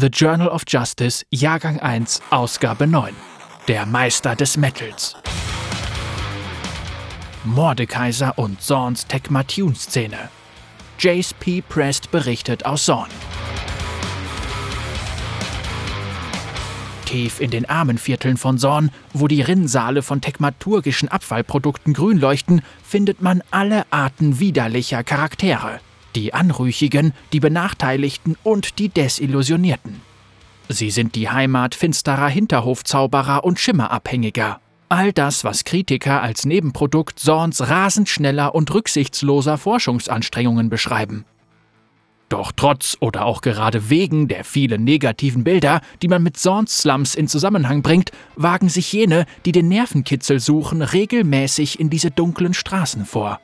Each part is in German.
The Journal of Justice, Jahrgang 1, Ausgabe 9. Der Meister des Metals. Mordekaiser und Zorns Tecmatune-Szene. Jace P. Prest berichtet aus Zorn. Tief in den Armenvierteln von Sorn, wo die Rinnsale von tekmaturgischen Abfallprodukten grün leuchten, findet man alle Arten widerlicher Charaktere. Die Anrüchigen, die Benachteiligten und die Desillusionierten. Sie sind die Heimat finsterer Hinterhofzauberer und Schimmerabhängiger. All das, was Kritiker als Nebenprodukt Sorns rasend schneller und rücksichtsloser Forschungsanstrengungen beschreiben. Doch trotz oder auch gerade wegen der vielen negativen Bilder, die man mit Sorns Slums in Zusammenhang bringt, wagen sich jene, die den Nervenkitzel suchen, regelmäßig in diese dunklen Straßen vor.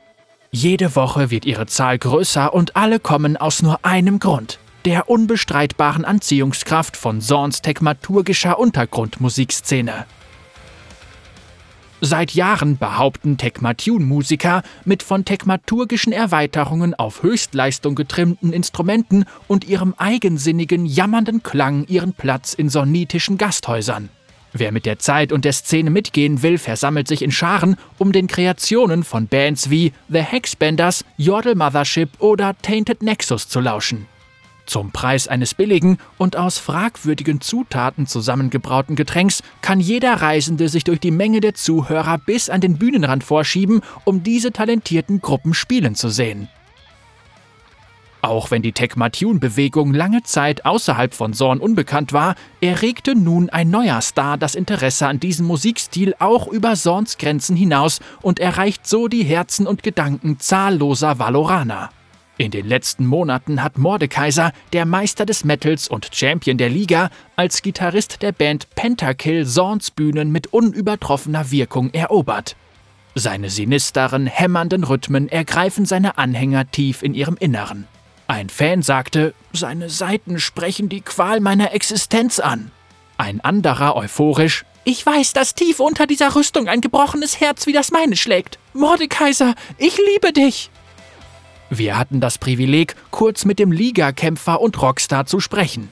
Jede Woche wird ihre Zahl größer und alle kommen aus nur einem Grund, der unbestreitbaren Anziehungskraft von Sorns tekmaturgischer Untergrundmusikszene. Seit Jahren behaupten Tekmatune-Musiker, mit von tekmaturgischen Erweiterungen auf Höchstleistung getrimmten Instrumenten und ihrem eigensinnigen, jammernden Klang ihren Platz in sonitischen Gasthäusern. Wer mit der Zeit und der Szene mitgehen will, versammelt sich in Scharen, um den Kreationen von Bands wie The Hexbenders, Yordle Mothership oder Tainted Nexus zu lauschen. Zum Preis eines billigen und aus fragwürdigen Zutaten zusammengebrauten Getränks kann jeder Reisende sich durch die Menge der Zuhörer bis an den Bühnenrand vorschieben, um diese talentierten Gruppen spielen zu sehen. Auch wenn die Tecmatune-Bewegung lange Zeit außerhalb von Zorn unbekannt war, erregte nun ein neuer Star das Interesse an diesem Musikstil auch über Zorns Grenzen hinaus und erreicht so die Herzen und Gedanken zahlloser Valoraner. In den letzten Monaten hat Mordekaiser, der Meister des Metals und Champion der Liga, als Gitarrist der Band Pentakill Zorns Bühnen mit unübertroffener Wirkung erobert. Seine sinisteren, hämmernden Rhythmen ergreifen seine Anhänger tief in ihrem Inneren. Ein Fan sagte, seine Saiten sprechen die Qual meiner Existenz an. Ein anderer euphorisch, ich weiß, dass tief unter dieser Rüstung ein gebrochenes Herz wie das meine schlägt. Mordekaiser, ich liebe dich. Wir hatten das Privileg, kurz mit dem Liga-Kämpfer und Rockstar zu sprechen.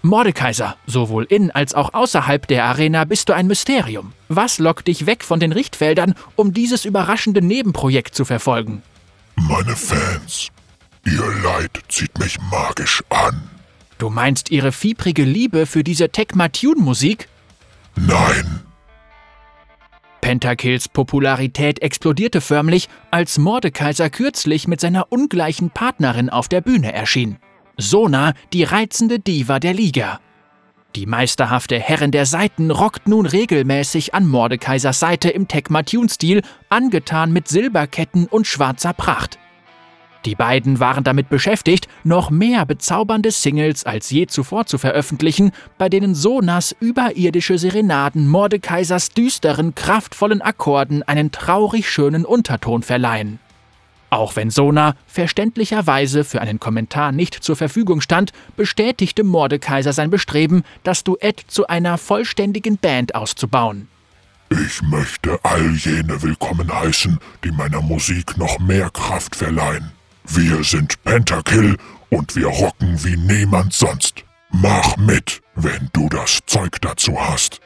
Mordekaiser, sowohl in als auch außerhalb der Arena bist du ein Mysterium. Was lockt dich weg von den Richtfeldern, um dieses überraschende Nebenprojekt zu verfolgen? Meine Fans. Ihr Leid zieht mich magisch an. Du meinst ihre fiebrige Liebe für diese Tecmatune-Musik? Nein, Pentakills Popularität explodierte förmlich, als Mordekaiser kürzlich mit seiner ungleichen Partnerin auf der Bühne erschien. Sona, die reizende Diva der Liga. Die meisterhafte Herrin der Saiten rockt nun regelmäßig an Mordekaisers Seite im Tecmatune-Stil, angetan mit Silberketten und schwarzer Pracht. Die beiden waren damit beschäftigt, noch mehr bezaubernde Singles als je zuvor zu veröffentlichen, bei denen Sonas überirdische Serenaden Mordekaisers düsteren, kraftvollen Akkorden einen traurig schönen Unterton verleihen. Auch wenn Sona verständlicherweise für einen Kommentar nicht zur Verfügung stand, bestätigte Mordekaiser sein Bestreben, das Duett zu einer vollständigen Band auszubauen. Ich möchte all jene willkommen heißen, die meiner Musik noch mehr Kraft verleihen. Wir sind Pentakill und wir rocken wie niemand sonst. Mach mit, wenn du das Zeug dazu hast.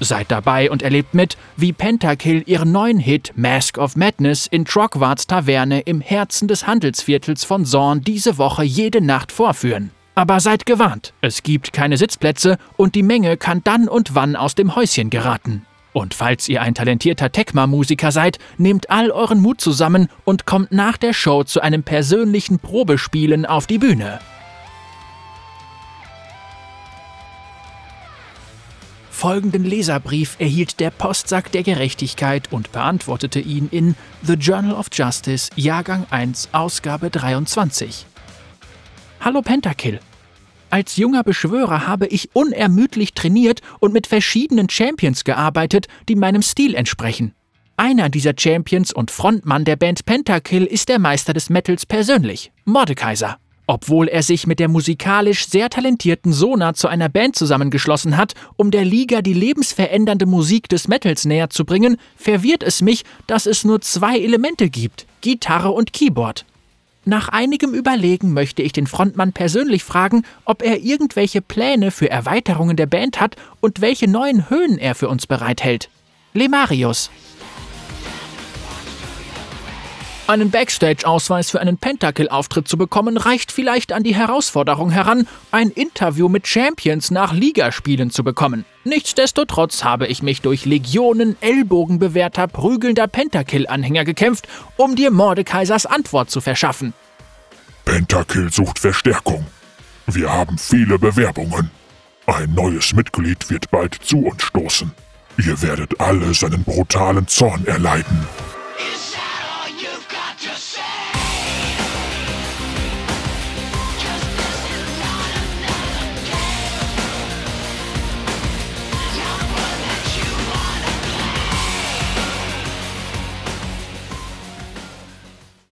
Seid dabei und erlebt mit, wie Pentakill ihren neuen Hit Mask of Madness in Trockwarts Taverne im Herzen des Handelsviertels von Zorn diese Woche jede Nacht vorführen. Aber seid gewarnt, es gibt keine Sitzplätze und die Menge kann dann und wann aus dem Häuschen geraten. Und falls ihr ein talentierter Tecma-Musiker seid, nehmt all euren Mut zusammen und kommt nach der Show zu einem persönlichen Probespielen auf die Bühne. Folgenden Leserbrief erhielt der Postsack der Gerechtigkeit und beantwortete ihn in The Journal of Justice, Jahrgang 1, Ausgabe 23. Hallo Pentakill, als junger Beschwörer habe ich unermüdlich trainiert und mit verschiedenen Champions gearbeitet, die meinem Stil entsprechen. Einer dieser Champions und Frontmann der Band Pentakill ist der Meister des Metals persönlich, Mordekaiser. Obwohl er sich mit der musikalisch sehr talentierten Sona zu einer Band zusammengeschlossen hat, um der Liga die lebensverändernde Musik des Metals näher zu bringen, verwirrt es mich, dass es nur zwei Elemente gibt, Gitarre und Keyboard. Nach einigem Überlegen möchte ich den Frontmann persönlich fragen, ob er irgendwelche Pläne für Erweiterungen der Band hat und welche neuen Höhen er für uns bereithält. Lemarius. Einen Backstage-Ausweis für einen Pentakill-Auftritt zu bekommen, reicht vielleicht an die Herausforderung heran, ein Interview mit Champions nach Ligaspielen zu bekommen. Nichtsdestotrotz habe ich mich durch Legionen ellbogenbewehrter, prügelnder Pentakill-Anhänger gekämpft, um dir Mordekaisers Antwort zu verschaffen. Pentakill sucht Verstärkung. Wir haben viele Bewerbungen. Ein neues Mitglied wird bald zu uns stoßen. Ihr werdet alle seinen brutalen Zorn erleiden.